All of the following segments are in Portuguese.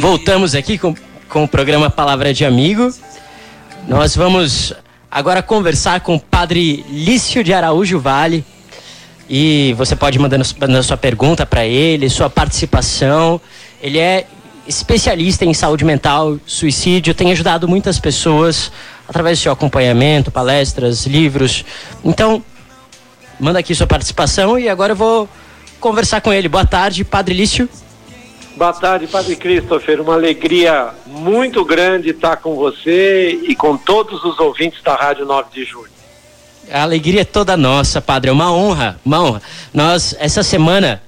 Voltamos aqui com, com o programa Palavra de Amigo. Nós vamos agora conversar com o padre Lício de Araújo Vale. E você pode mandar sua pergunta para ele, sua participação. Ele é especialista em saúde mental, suicídio, tem ajudado muitas pessoas através do seu acompanhamento, palestras, livros. Então, manda aqui sua participação e agora eu vou conversar com ele. Boa tarde, Padre Lício. Boa tarde, Padre Christopher. Uma alegria muito grande estar com você e com todos os ouvintes da Rádio 9 de Julho. A alegria é toda nossa, Padre. É uma honra, uma honra. Nós, essa semana,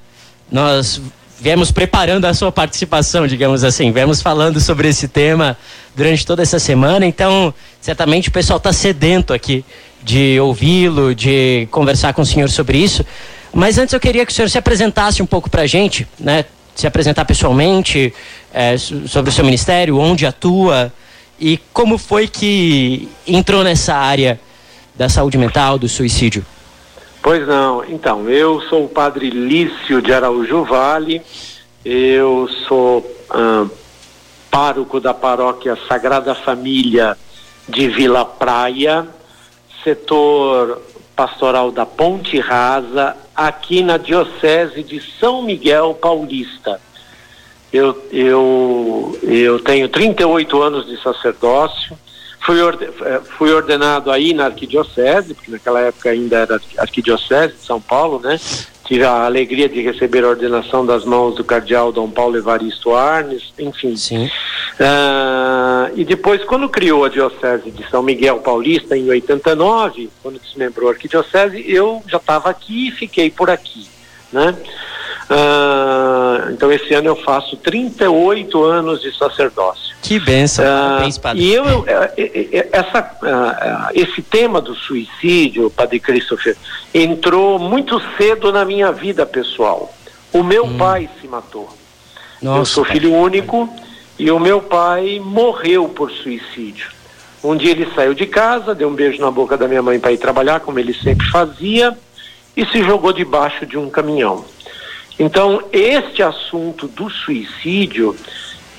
nós viemos preparando a sua participação, digamos assim. Viemos falando sobre esse tema durante toda essa semana, então certamente o pessoal está sedento aqui de ouvi-lo, de conversar com o senhor sobre isso. Mas antes eu queria que o senhor se apresentasse um pouco para a gente, né? Se apresentar pessoalmente é, sobre o seu ministério, onde atua e como foi que entrou nessa área da saúde mental, do suicídio. Pois não. Então, eu sou o padre Lício de Araújo Vale, eu sou pároco da paróquia Sagrada Família de Vila Praia, setor pastoral da Ponte Rasa, aqui na Diocese de São Miguel Paulista. Eu, eu, eu tenho 38 anos de sacerdócio, Fui, orde, eh, fui ordenado aí na arquidiocese, porque naquela época ainda era arquidiocese de São Paulo, né? Tive a alegria de receber a ordenação das mãos do cardeal Dom Paulo Evaristo Arnes, enfim. Uh, e depois, quando criou a Diocese de São Miguel Paulista, em 89, quando desmembrou a arquidiocese, eu já estava aqui e fiquei por aqui, né? Uh, então esse ano eu faço 38 anos de sacerdócio. Que benção. Uh, e eu, essa, uh, esse tema do suicídio, Padre Christopher, entrou muito cedo na minha vida pessoal. O meu hum. pai se matou. Nossa, eu sou filho pai. único e o meu pai morreu por suicídio. Um dia ele saiu de casa, deu um beijo na boca da minha mãe para ir trabalhar, como ele sempre fazia, e se jogou debaixo de um caminhão. Então, este assunto do suicídio,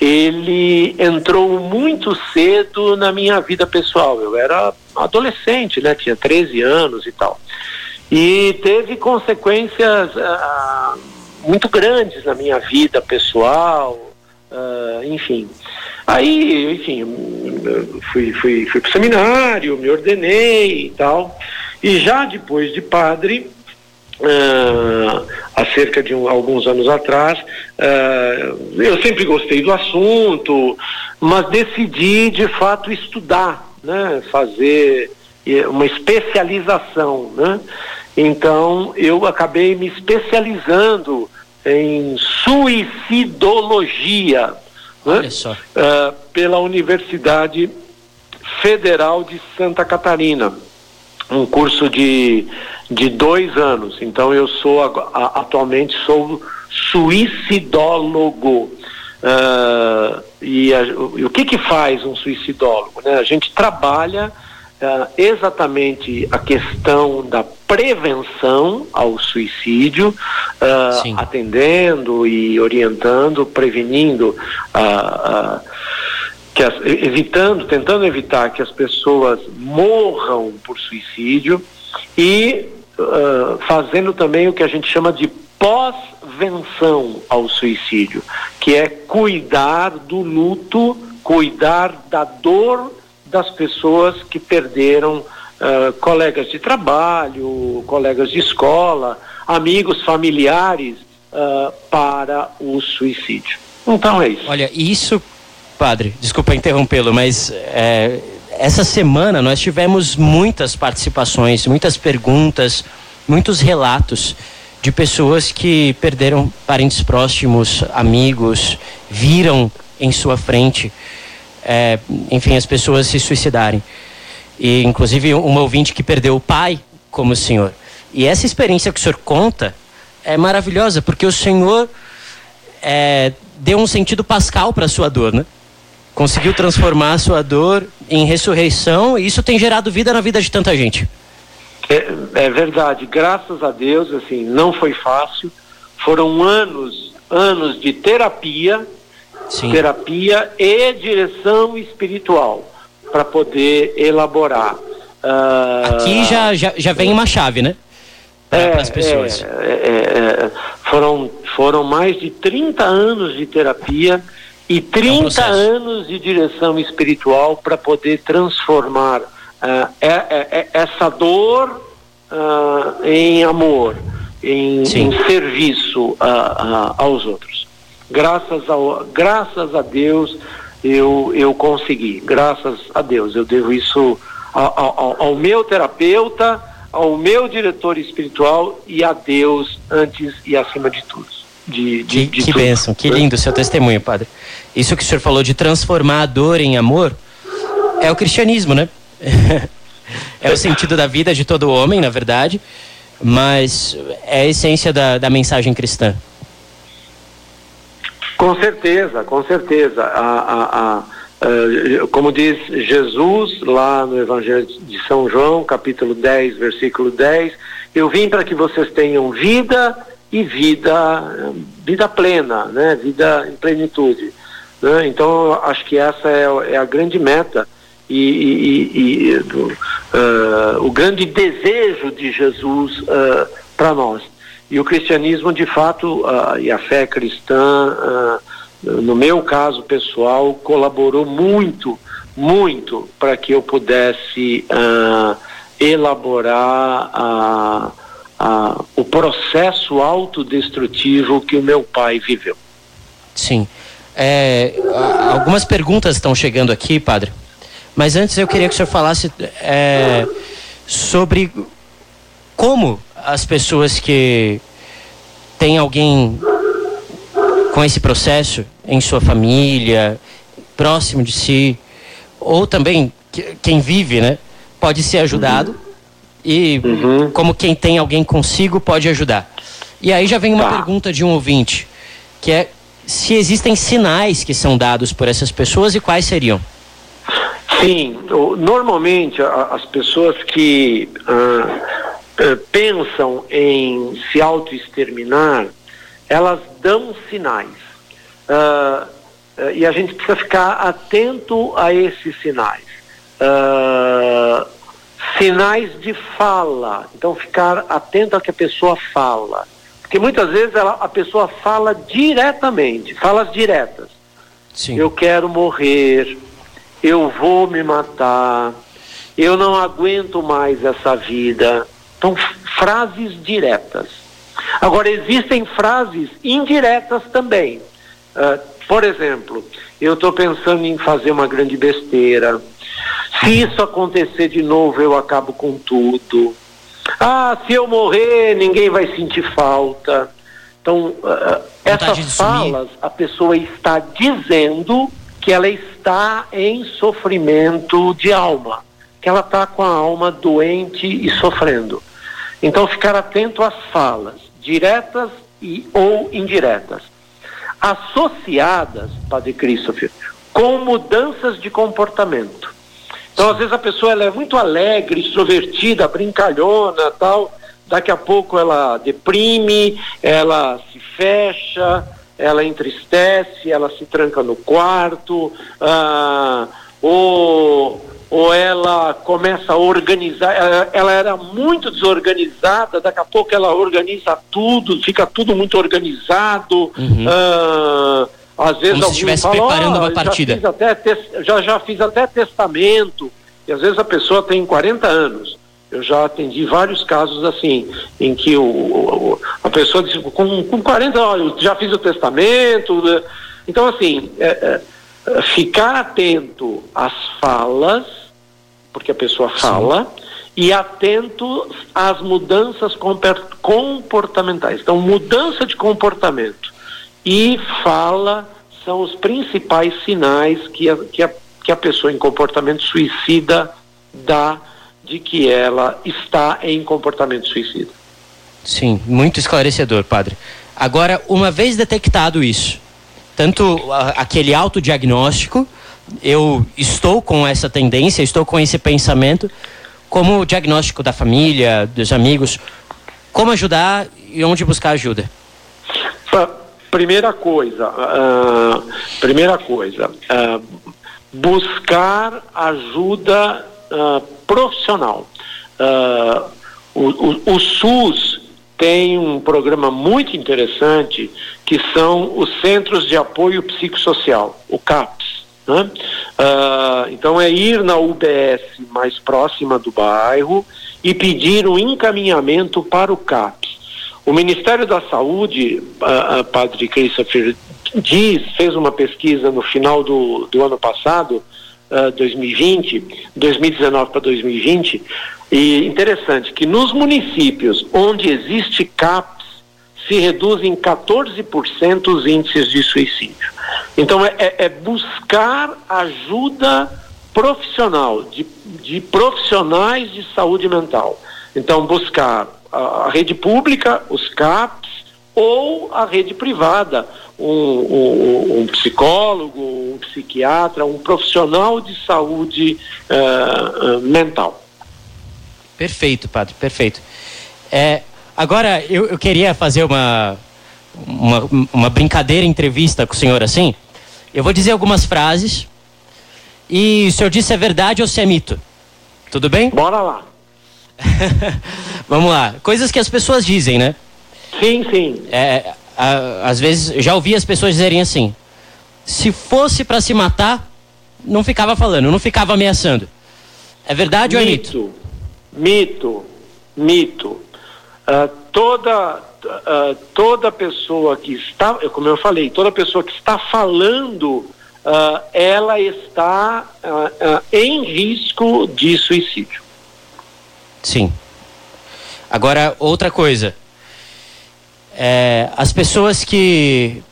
ele entrou muito cedo na minha vida pessoal. Eu era adolescente, né? Tinha 13 anos e tal. E teve consequências ah, muito grandes na minha vida pessoal, ah, enfim. Aí, enfim, fui, fui, fui para o seminário, me ordenei e tal. E já depois de padre, Uh, há cerca de um, alguns anos atrás. Uh, eu sempre gostei do assunto, mas decidi de fato estudar, né, fazer uma especialização. Né? Então eu acabei me especializando em suicidologia né? uh, pela Universidade Federal de Santa Catarina um curso de, de dois anos. Então eu sou atualmente sou suicidólogo. Uh, e, a, e, o que que faz um suicidólogo? Né? A gente trabalha uh, exatamente a questão da prevenção ao suicídio, uh, atendendo e orientando, prevenindo a que as, evitando, tentando evitar que as pessoas morram por suicídio e fazendo também o que a gente chama de pós-venção ao suicídio, que é cuidar do luto, cuidar da dor das pessoas que perderam uh, colegas de trabalho, colegas de escola, amigos, familiares uh, para o suicídio. Então é isso. Olha, isso Padre, desculpa interrompê-lo, mas é, essa semana nós tivemos muitas participações, muitas perguntas, muitos relatos de pessoas que perderam parentes próximos, amigos, viram em sua frente, é, enfim, as pessoas se suicidarem. E inclusive uma ouvinte que perdeu o pai, como o senhor. E essa experiência que o senhor conta é maravilhosa, porque o senhor é, deu um sentido pascal para a sua dor, né? Conseguiu transformar a sua dor em ressurreição e isso tem gerado vida na vida de tanta gente. É, é verdade, graças a Deus, assim, não foi fácil. Foram anos, anos de terapia Sim. terapia e direção espiritual para poder elaborar. Uh, Aqui já, já, já vem uma chave, né? Para é, as pessoas. É, é, é, foram, foram mais de 30 anos de terapia e 30 é um anos de direção espiritual para poder transformar uh, essa dor uh, em amor, em, em serviço aos outros. Graças, ao, graças a Deus eu, eu consegui. Graças a Deus. Eu devo isso ao, ao, ao meu terapeuta, ao meu diretor espiritual e a Deus antes e acima de tudo. De, de, que, de que bênção, que lindo o seu testemunho, padre. Isso que o senhor falou de transformar a dor em amor é o cristianismo, né? é o sentido da vida de todo homem, na verdade, mas é a essência da, da mensagem cristã. Com certeza, com certeza. A, a, a, a, como diz Jesus lá no Evangelho de São João, capítulo 10, versículo 10, eu vim para que vocês tenham vida e vida, vida plena, né? vida em plenitude. Né? Então, acho que essa é, é a grande meta e, e, e do, uh, o grande desejo de Jesus uh, para nós. E o cristianismo, de fato, uh, e a fé cristã, no meu caso pessoal, colaborou muito, muito para que eu pudesse elaborar o processo autodestrutivo que o meu pai viveu. Sim. É, algumas perguntas estão chegando aqui, padre. Mas antes eu queria que o senhor falasse é, sobre como as pessoas que têm alguém com esse processo em sua família, próximo de si, ou também quem vive, né, pode ser ajudado uhum. e uhum. como quem tem alguém consigo pode ajudar. E aí já vem uma tá. pergunta de um ouvinte, que é se existem sinais que são dados por essas pessoas e quais seriam? Sim, normalmente as pessoas que uh, eh, pensam em se autoexterminar, elas dão sinais. Uh, uh, e a gente precisa ficar atento a esses sinais. Uh, sinais de fala. Então, ficar atento ao que a pessoa fala. Porque muitas vezes ela, a pessoa fala diretamente, falas diretas. Sim. Eu quero morrer, eu vou me matar, eu não aguento mais essa vida. Então, frases diretas. Agora, existem frases indiretas também. Uh, por exemplo, eu estou pensando em fazer uma grande besteira. Se isso acontecer de novo, eu acabo com tudo. Ah, se eu morrer, ninguém vai sentir falta. Então, uh, essas falas, a pessoa está dizendo que ela está em sofrimento de alma, que ela está com a alma doente e sofrendo. Então, ficar atento às falas, diretas e ou indiretas, associadas, Padre Christopher, com mudanças de comportamento. Então, às vezes a pessoa ela é muito alegre, extrovertida, brincalhona, tal. Daqui a pouco ela deprime, ela se fecha, ela entristece, ela se tranca no quarto, ah, ou ou ela começa a organizar, ela, ela, era muito desorganizada, daqui a pouco ela organiza tudo, fica tudo muito organizado. Uhum. Uh, às vezes Como alguém fala, preparando oh, uma partida. Já fiz, até, já, já fiz até testamento, e às vezes a pessoa tem 40 anos. Eu já atendi vários casos assim, em que o, o a pessoa diz, com, com 40 anos, já fiz o testamento. Né? Então, assim, é, é, ficar atento às falas porque a pessoa fala, Sim. e atento às mudanças comportamentais. Então, mudança de comportamento e fala são os principais sinais que a, que a, que a pessoa em comportamento suicida dá de que ela está em comportamento suicida. Sim, muito esclarecedor, padre. Agora, uma vez detectado isso, tanto aquele autodiagnóstico, eu estou com essa tendência, estou com esse pensamento, como o diagnóstico da família, dos amigos, como ajudar e onde buscar ajuda? Primeira coisa, uh, primeira coisa, uh, buscar ajuda uh, profissional. O, o, o, SUS tem um programa muito interessante que são os Centros de Apoio Psicossocial, o CAPS. Né? então é ir na UBS mais próxima do bairro e pedir um encaminhamento para o CAPS. O Ministério da Saúde, a, a Padre Christopher diz, fez uma pesquisa no final do, do ano passado, uh, 2020, 2019 para 2020, e interessante que nos municípios onde existe CAPS, se reduzem 14% os índices de suicídio. Então, é, é, é buscar ajuda profissional, de, de profissionais de saúde mental. Então, buscar a, a rede pública, os CAPs, ou a rede privada, um, um, um, psicólogo, um psiquiatra, um profissional de saúde uh, mental. Perfeito, padre, perfeito. É, agora, eu, eu queria fazer uma, uma, uma brincadeira entrevista com o senhor assim. Eu vou dizer algumas frases e o senhor diz se é verdade ou se é mito. Tudo bem? Bora lá. Vamos lá. Coisas que as pessoas dizem, né? Sim, sim. É, a, às vezes, já ouvi as pessoas dizerem assim: se fosse para se matar, não ficava falando, não ficava ameaçando. É verdade mito, ou é mito? Mito, mito. Uh, toda, uh, toda pessoa que está, como eu falei, toda pessoa que está falando, uh, ela está em risco de suicídio. Sim. Agora, outra coisa. É, as pessoas que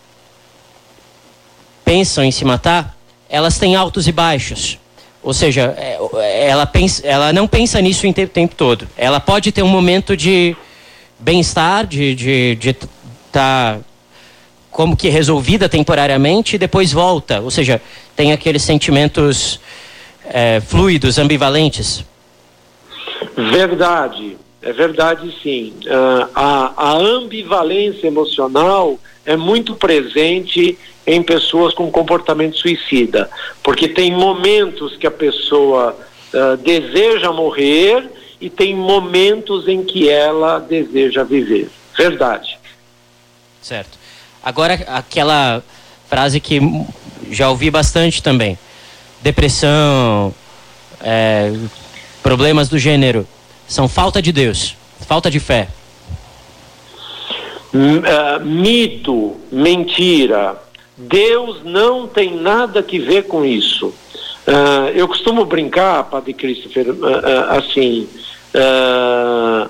pensam em se matar, elas têm altos e baixos. Ou seja, é, ela, pensa, ela não pensa nisso o tempo todo. Ela pode ter um momento de bem-estar, de estar de, de tá como que resolvida temporariamente e depois volta. Ou seja, tem aqueles sentimentos é, fluidos, ambivalentes. Verdade, é verdade sim. Uh, a, a ambivalência emocional é muito presente em pessoas com comportamento suicida, porque tem momentos que a pessoa uh, deseja morrer e tem momentos em que ela deseja viver. Verdade. Certo. Agora aquela frase que já ouvi bastante também: depressão, é, problemas do gênero são falta de Deus, falta de fé. Uh, mito, mentira. Deus não tem nada que ver com isso. Uh, eu costumo brincar, Padre Christopher, uh, assim,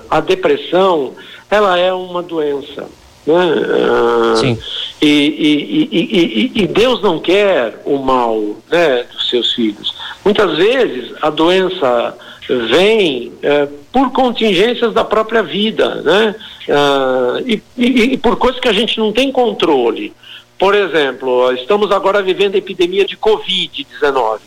a depressão, ela é uma doença. Né? Sim. E, e, e, e, Deus não quer o mal né, dos seus filhos. Muitas vezes a doença vem é, por contingências da própria vida, né? Ah, e, e, e, por coisas que a gente não tem controle. Por exemplo, estamos agora vivendo a epidemia de Covid-19.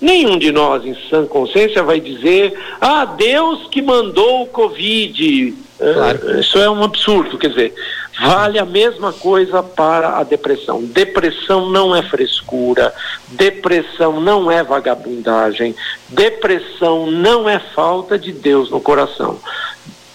Nenhum de nós, em sã consciência, vai dizer: ah, Deus que mandou o Covid. Claro. Isso é um absurdo. Quer dizer, Vale a mesma coisa para a depressão. Depressão não é frescura, depressão não é vagabundagem, depressão não é falta de Deus no coração.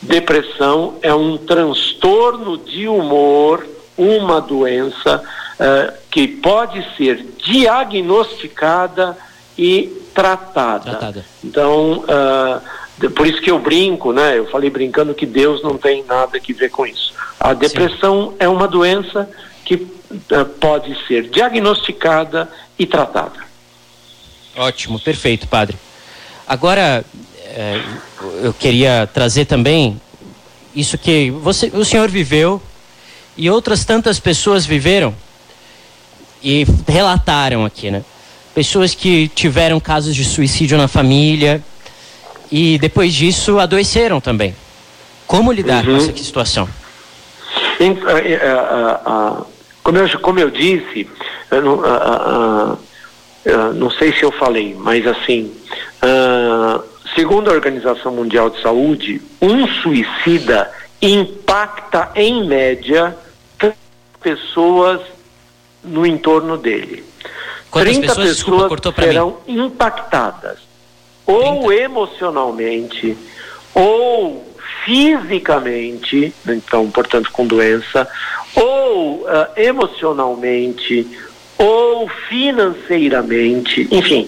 Depressão é um transtorno de humor, uma doença uh, que pode ser diagnosticada e tratada. tratada. Então, uh, por isso que eu brinco, né? Eu falei brincando que Deus não tem nada que ver com isso. A depressão Sim. é uma doença que uh, pode ser diagnosticada e tratada. Ótimo, perfeito, padre. Agora, é, eu queria trazer também isso que você, o senhor viveu e outras tantas pessoas viveram e relataram aqui, né? Pessoas que tiveram casos de suicídio na família, e depois disso adoeceram também. Como lidar uhum. com essa situação? Eh, eh, como, eu, como eu disse, eu não, não sei se eu falei, mas assim, segundo a Organização Mundial de Saúde, um suicida impacta em média pessoas no entorno dele. Quantas 30 pessoas, pessoas desculpa, serão impactadas, ou 30. emocionalmente, ou fisicamente, então, portanto, com doença, ou uh, emocionalmente, ou financeiramente, enfim.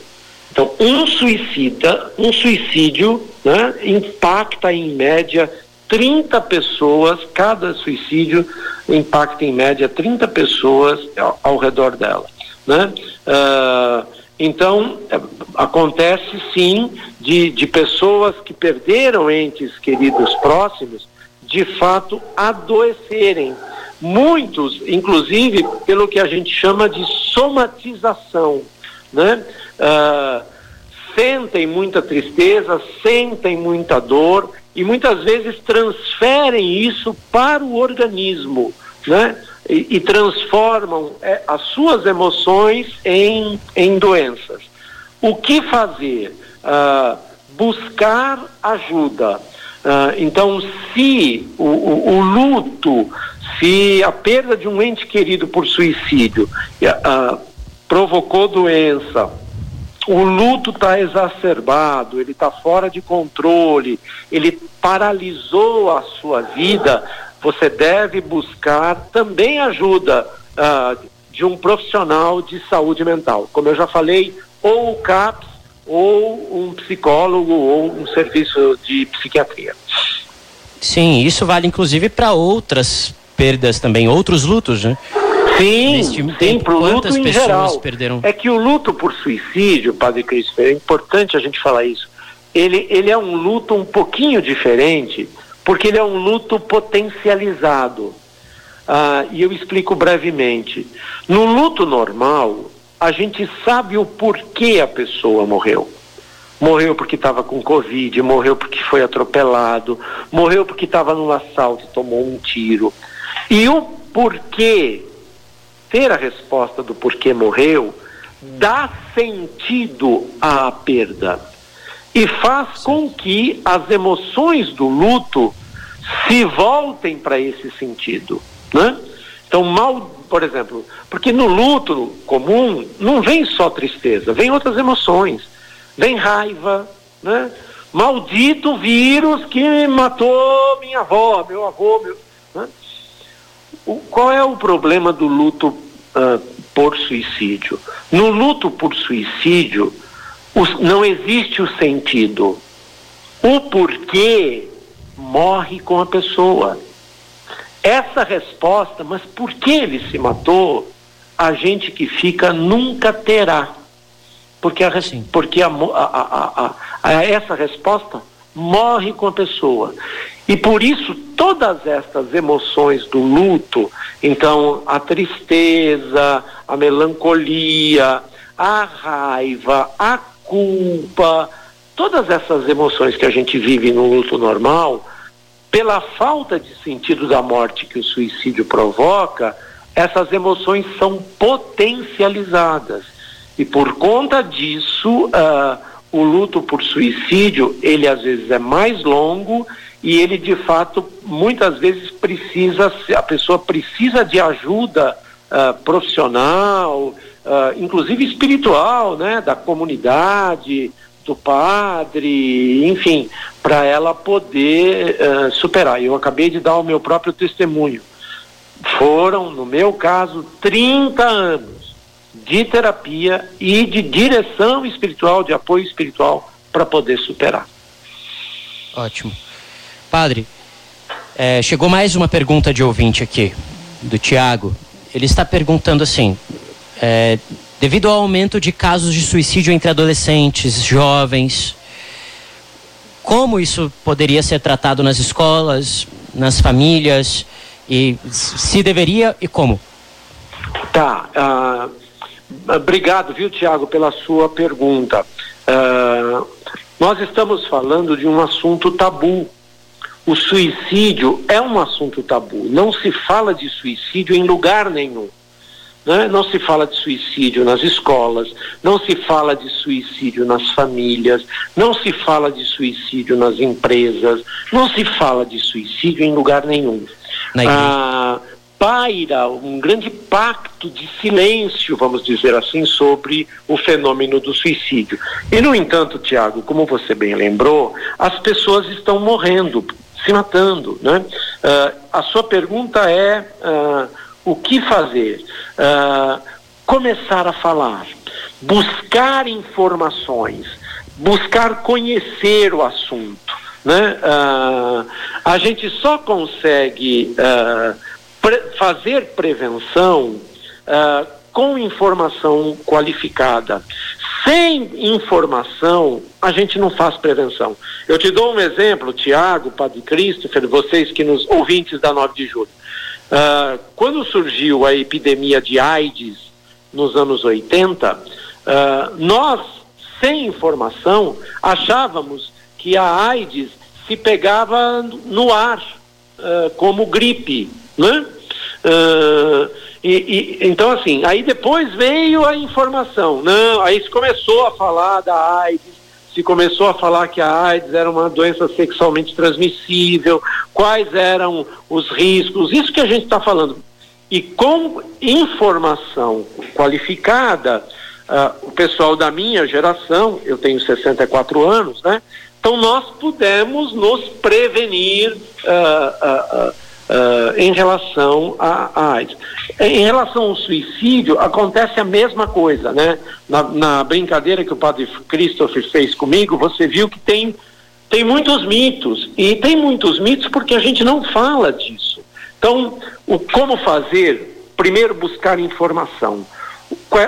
Então, um suicida, um suicídio, né, impacta em média 30 pessoas, cada suicídio impacta em média 30 pessoas ao, ao redor dela. Né? Uh, então, é, acontece sim de, de pessoas que perderam entes queridos próximos, de fato adoecerem. Muitos, inclusive, pelo que a gente chama de somatização, né? Uh, sentem muita tristeza, sentem muita dor e muitas vezes transferem isso para o organismo, né? E, e transformam é, as suas emoções em, em doenças. O que fazer? Uh, buscar ajuda. Uh, então, se o, o, o, luto, se a perda de um ente querido por suicídio uh, provocou doença, o luto está exacerbado, ele está fora de controle, ele paralisou a sua vida, você deve buscar também ajuda uh, de um profissional de saúde mental. Como eu já falei, ou o CAPS, ou um psicólogo, ou um serviço de psiquiatria. Sim, isso vale inclusive para outras perdas também, outros lutos, né? Sim, sim, para o luto em geral. Perderam? É que o luto por suicídio, Padre Cristo, é importante a gente falar isso. Ele, ele é um luto um pouquinho diferente, porque ele é um luto potencializado. Ah, e eu explico brevemente. No luto normal, a gente sabe o porquê a pessoa morreu. Morreu porque estava com Covid, morreu porque foi atropelado, morreu porque estava num assalto e tomou um tiro. E o porquê ter a resposta do porquê morreu dá sentido à perda e faz com que as emoções do luto se voltem para esse sentido, né? Então, mal, por exemplo, porque no luto comum não vem só tristeza, vem outras emoções, vem raiva, né? Maldito vírus que matou minha avó, meu avô, meu, né? O, qual é o problema do luto uh, por suicídio? No luto por suicídio, os, não existe o sentido. O porquê morre com a pessoa. Essa resposta, mas por que ele se matou? A gente que fica nunca terá. Porque, a, porque a, a, a, essa resposta morre com a pessoa. E por isso todas estas emoções do luto, então a tristeza, a melancolia, a raiva, a culpa, todas essas emoções que a gente vive no luto normal, pela falta de sentido da morte que o suicídio provoca, essas emoções são potencializadas. E por conta disso, uh, o luto por suicídio, ele às vezes é mais longo e ele de fato muitas vezes precisa a pessoa precisa de ajuda uh, profissional uh, inclusive espiritual né da comunidade do padre enfim para ela poder uh, superar. Eu acabei de dar o meu próprio testemunho. Foram no meu caso 30 anos de terapia e de direção espiritual de apoio espiritual para poder superar. Ótimo. Padre, é, chegou mais uma pergunta de ouvinte aqui, do Tiago. Ele está perguntando assim: é, devido ao aumento de casos de suicídio entre adolescentes, jovens, como isso poderia ser tratado nas escolas, nas famílias, e se deveria e como? Tá. Uh, obrigado, viu, Tiago, pela sua pergunta. Uh, nós estamos falando de um assunto tabu o suicídio é um assunto tabu. Não se fala de suicídio em lugar nenhum. Né? Não se fala de suicídio nas escolas, não se fala de suicídio nas famílias, não se fala de suicídio nas empresas, não se fala de suicídio em lugar nenhum. Ah, paira um grande pacto de silêncio, vamos dizer assim, sobre o fenômeno do suicídio. E, no entanto, Tiago, como você bem lembrou, as pessoas estão morrendo, se matando. Né? Uh, a sua pergunta é uh, o que fazer? Uh, começar a falar, buscar informações, buscar conhecer o assunto. Né? Uh, a gente só consegue uh, pre fazer prevenção com informação qualificada. Sem informação, a gente não faz prevenção. Eu te dou um exemplo, Tiago, Padre Christopher, vocês que nos ouvintes da 9 de julho. Quando surgiu a epidemia de AIDS nos anos 80, nós, sem informação, achávamos que a AIDS se pegava no ar, uh, como gripe, né? Uh, e, e, então, assim, aí depois veio a informação. Não, aí se começou a falar da AIDS, se começou a falar que a AIDS era uma doença sexualmente transmissível, quais eram os riscos, isso que a gente está falando. E com informação qualificada, uh, o pessoal da minha geração, eu tenho 64 anos, né? Então nós pudemos nos prevenir uh, uh, em relação a AIDS. Em relação ao suicídio, acontece a mesma coisa, né? Na, na brincadeira que o padre Christopher fez comigo, você viu que tem, tem muitos mitos. E tem muitos mitos porque a gente não fala disso. Então, o como fazer? Primeiro, buscar informação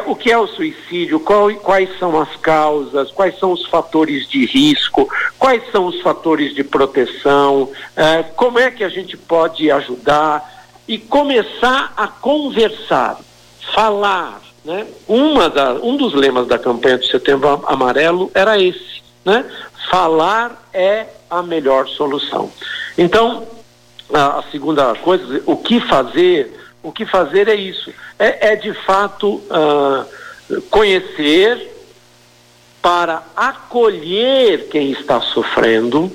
o que é o suicídio, quais são as causas, quais são os fatores de risco, quais são os fatores de proteção, é, como é que a gente pode ajudar e começar a conversar, falar. Né? Uma da, um dos lemas da campanha do Setembro Amarelo era esse, né? Falar é a melhor solução. Então, a segunda coisa, o que fazer o que fazer é isso. É, é de fato uh, conhecer para acolher quem está sofrendo,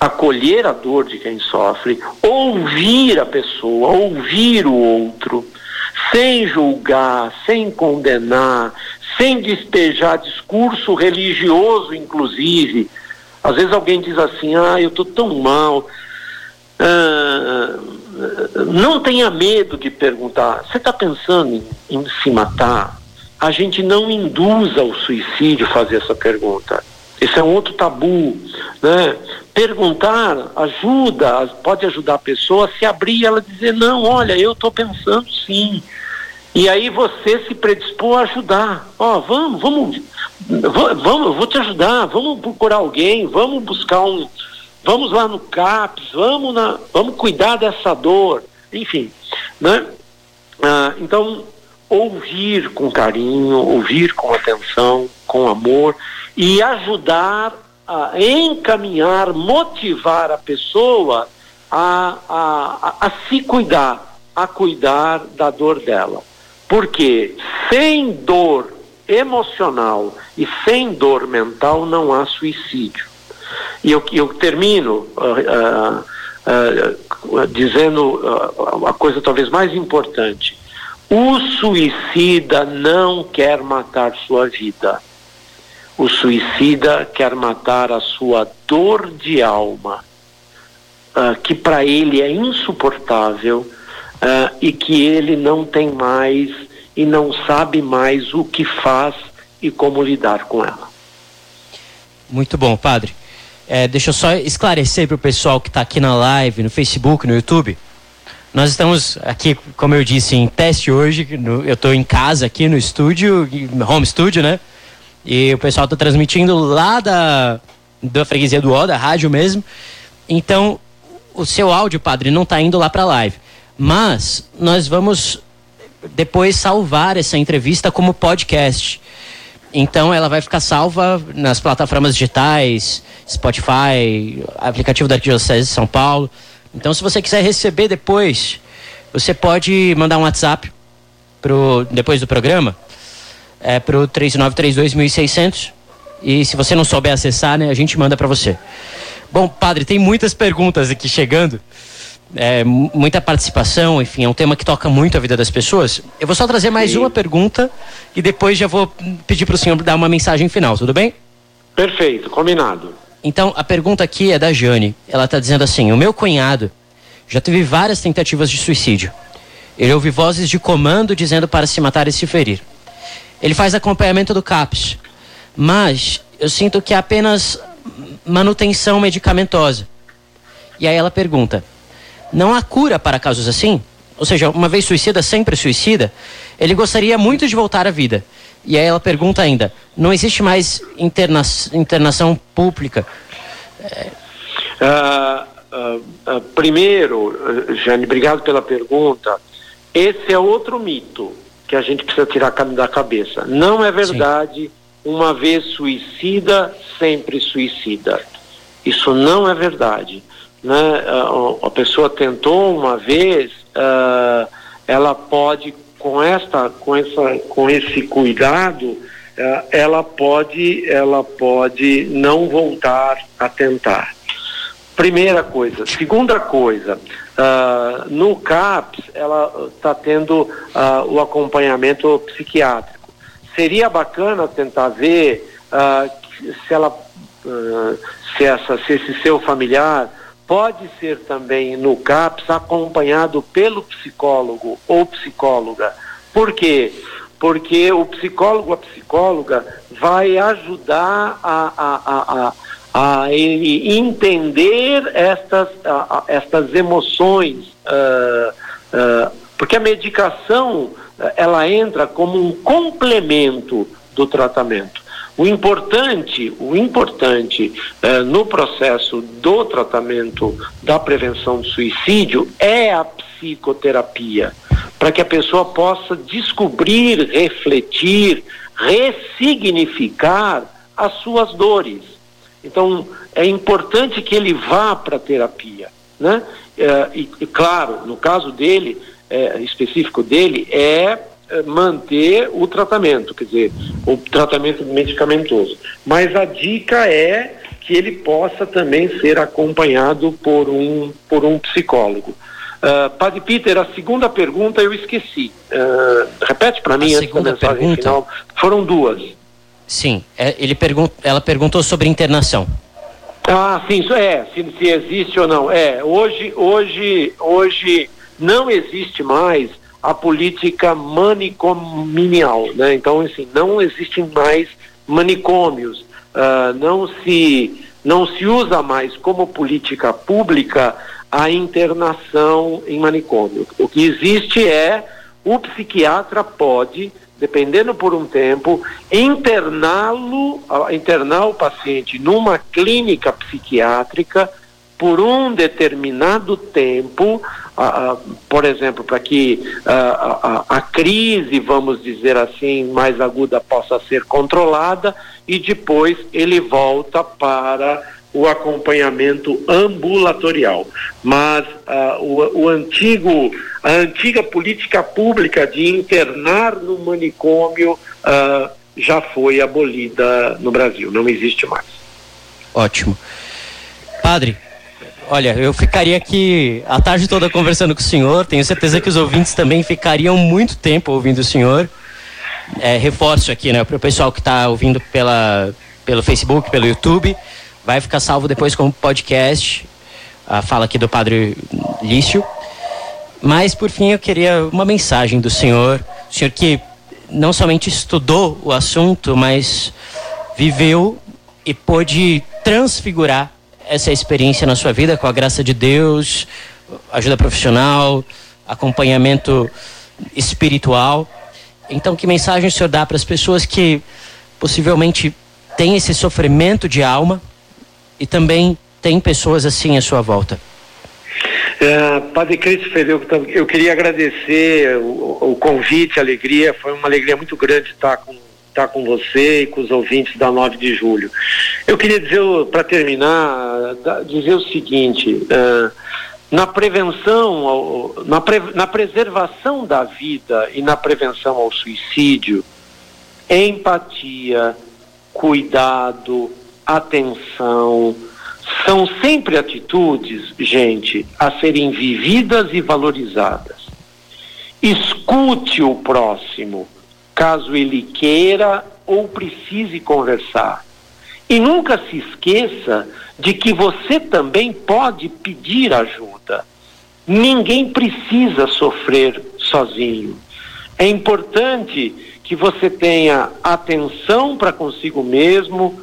acolher a dor de quem sofre, ouvir a pessoa, ouvir o outro, sem julgar, sem condenar, sem despejar discurso religioso, inclusive. Às vezes alguém diz assim: ah, eu estou tão mal. Ah, não tenha medo de perguntar. Você está pensando em, em, se matar? A gente não induz ao suicídio fazer essa pergunta. Esse é um outro tabu, né? Perguntar ajuda, pode ajudar a pessoa a se abrir e ela dizer não, olha, eu estou pensando sim. E aí você se predispor a ajudar. Ó, oh, vamos, vamos, vamos, vou te ajudar. Vamos procurar alguém, vamos buscar um, vamos lá no CAPS, vamos, na, vamos cuidar dessa dor, enfim. Né? Ah, então, ouvir com carinho, ouvir com atenção, com amor e ajudar a encaminhar, motivar a pessoa a, a, a, a se cuidar, a cuidar da dor dela. Porque sem dor emocional e sem dor mental não há suicídio. E eu, eu termino uh, uh, uh, dizendo a coisa talvez mais importante. O suicida não quer matar sua vida. O suicida quer matar a sua dor de alma, que para ele é insuportável e que ele não tem mais e não sabe mais o que faz e como lidar com ela. Muito bom, padre. É, deixa eu só esclarecer para o pessoal que está aqui na live, no Facebook, no YouTube. Nós estamos aqui, como eu disse, em teste hoje. No, eu estou em casa aqui no estúdio, home studio, né? E o pessoal está transmitindo lá da, da freguesia do O, da rádio mesmo. Então, o seu áudio, padre, não está indo lá para a live. Mas nós vamos depois salvar essa entrevista como podcast. Então ela vai ficar salva nas plataformas digitais, Spotify, aplicativo da Arquidiocese de São Paulo. Então se você quiser receber depois, você pode mandar um WhatsApp pro, depois do programa é, pro 3932.600 e se você não souber acessar, né, a gente manda para você. Bom, padre, tem muitas perguntas aqui chegando. É, muita participação, enfim, é um tema que toca muito a vida das pessoas. Eu vou só trazer mais Sim. uma pergunta e depois já vou pedir para o senhor dar uma mensagem final, tudo bem? Perfeito, combinado. Então, a pergunta aqui é da Jane. Ela está dizendo assim: o meu cunhado já teve várias tentativas de suicídio. Ele ouve vozes de comando dizendo para se matar e se ferir. Ele faz acompanhamento do CAPS, mas eu sinto que é apenas manutenção medicamentosa. E aí ela pergunta: não há cura para casos assim? Ou seja, uma vez suicida, sempre suicida. Ele gostaria muito de voltar à vida. E aí ela pergunta ainda: não existe mais interna internação pública? É... Uh, uh, uh, primeiro, Jane, obrigado pela pergunta. Esse é outro mito que a gente precisa tirar da cabeça. Não é verdade, Sim. uma vez suicida, sempre suicida. Isso não é verdade né, a, a pessoa tentou uma vez, uh, ela pode com esta, com essa, com esse cuidado, uh, ela pode, ela pode não voltar a tentar. Primeira coisa. Segunda coisa, uh, no CAPS ela está tendo o acompanhamento psiquiátrico. Seria bacana tentar ver se ela, se essa, se esse seu familiar pode ser também no CAPS acompanhado pelo psicólogo ou psicóloga. Por quê? Porque o psicólogo, a psicóloga, vai ajudar a, a, a, a, ele entender estas, estas emoções, uh, uh, porque a medicação ela entra como um complemento do tratamento. O importante, o importante eh, no processo do tratamento da prevenção do suicídio é a psicoterapia, para que a pessoa possa descobrir, refletir, ressignificar as suas dores. Então, é importante que ele vá para a terapia, né? Eh, e, claro, no caso dele, eh, específico dele, é manter o tratamento, quer dizer, o tratamento medicamentoso. Mas a dica é que ele possa também ser acompanhado por um, por um psicólogo. Uh, Padre Peter, a segunda pergunta eu esqueci. Uh, repete para mim a antes da mensagem pergunta... final. Foram duas. Sim, é, ele pergun ela perguntou sobre internação. Ah, sim, é, se, se existe ou não. É, hoje, hoje, hoje não existe mais a política manicomial, né? Então, assim, não existem mais manicômios, uh, não se não se usa mais como política pública a internação em manicômio. O que existe é o psiquiatra pode, dependendo por um tempo, interná-lo, internar o paciente numa clínica psiquiátrica por um determinado tempo, por exemplo, para que a, a, crise, vamos dizer assim, mais aguda possa ser controlada e depois ele volta para o acompanhamento ambulatorial. Mas o, o antigo, a antiga política pública de internar no manicômio já foi abolida no Brasil, não existe mais. Ótimo. Padre, Olha, eu ficaria aqui a tarde toda conversando com o senhor. Tenho certeza que os ouvintes também ficariam muito tempo ouvindo o senhor. É, reforço aqui, né, para o pessoal que está ouvindo pela, pelo Facebook, pelo YouTube. Vai ficar salvo depois como podcast. A fala aqui do Padre Lício. Mas, por fim, eu queria uma mensagem do senhor. O senhor que não somente estudou o assunto, mas viveu e pôde transfigurar essa experiência na sua vida com a graça de Deus, ajuda profissional, acompanhamento espiritual. Então, que mensagem o senhor dá para as pessoas que possivelmente têm esse sofrimento de alma e também tem pessoas assim à sua volta? É, Padre Christopher, eu, eu queria agradecer o, o, convite, a alegria, foi uma alegria muito grande estar com estar com você e com os ouvintes da 9 de julho. Eu queria dizer, para terminar, dizer o seguinte: uh, na prevenção, na, pre, na preservação da vida e na prevenção ao suicídio, empatia, cuidado, atenção São sempre atitudes, gente, a serem vividas e valorizadas. Escute o próximo, caso ele queira ou precise conversar. E nunca se esqueça de que você também pode pedir ajuda. Ninguém precisa sofrer sozinho. É importante que você tenha atenção para consigo mesmo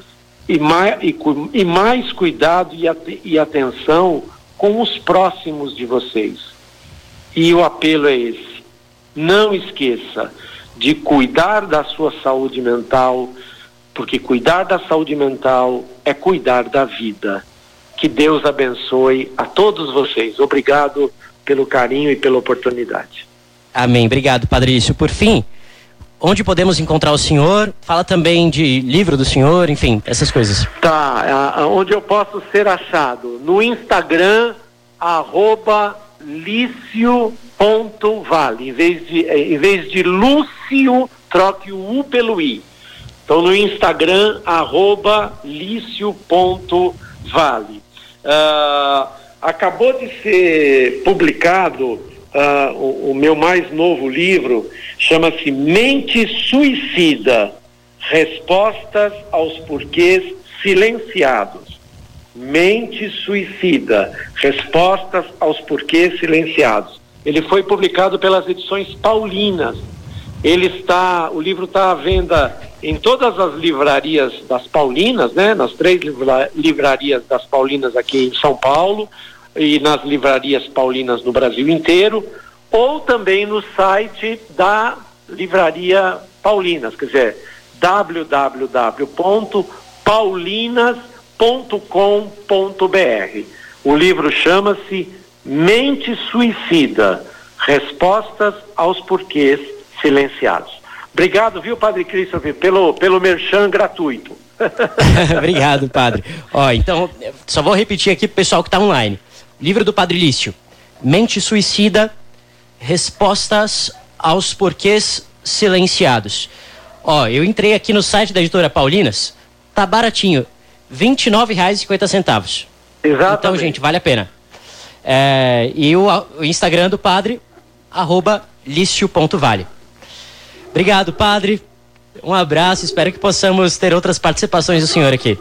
e mais, e, e mais cuidado e, at, e atenção com os próximos de vocês. E o apelo é esse: não esqueça de cuidar da sua saúde mental, porque cuidar da saúde mental é cuidar da vida. Que Deus abençoe a todos vocês. Obrigado pelo carinho e pela oportunidade. Amém. Obrigado, Padre Lício. Por fim, onde podemos encontrar o senhor? Fala também de livro do senhor, enfim, essas coisas. Tá, onde eu posso ser achado? No Instagram, arroba lício.vale. Em vez de, em vez de Lúcio, troque o U pelo I. Então no Instagram, arroba lício.vale. Uh, acabou de ser publicado uh, o, o, meu mais novo livro, chama-se Mente Suicida, Respostas aos Porquês Silenciados. Mente Suicida, Respostas aos Porquês Silenciados. Ele foi publicado pelas edições Paulinas. Ele está, o livro está à venda em todas as livrarias das Paulinas, né? Nas três livra livrarias das Paulinas aqui em São Paulo, e nas livrarias paulinas no Brasil inteiro, ou também no site da Livraria Paulinas, quer dizer, www.paulinas.com.br. O livro chama-se Mente Suicida: Respostas aos Porquês Silenciados. Obrigado, viu, Padre Christopher, pelo, pelo merchan gratuito. Obrigado, Padre. Ó, então, só vou repetir aqui pro pessoal que está online. Livro do Padre Lício. Mente suicida, respostas aos porquês silenciados. Ó, eu entrei aqui no site da editora Paulinas, tá baratinho, R$ 29,50. Exatamente. Então, gente, vale a pena. É, e o, o, Instagram do padre, arroba lício.vale. Obrigado, padre. Um abraço, espero que possamos ter outras participações do senhor aqui.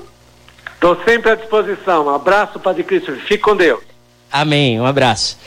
Estou sempre à disposição. Um abraço, Padre Cristo. Fique com Deus. Amém. Um abraço.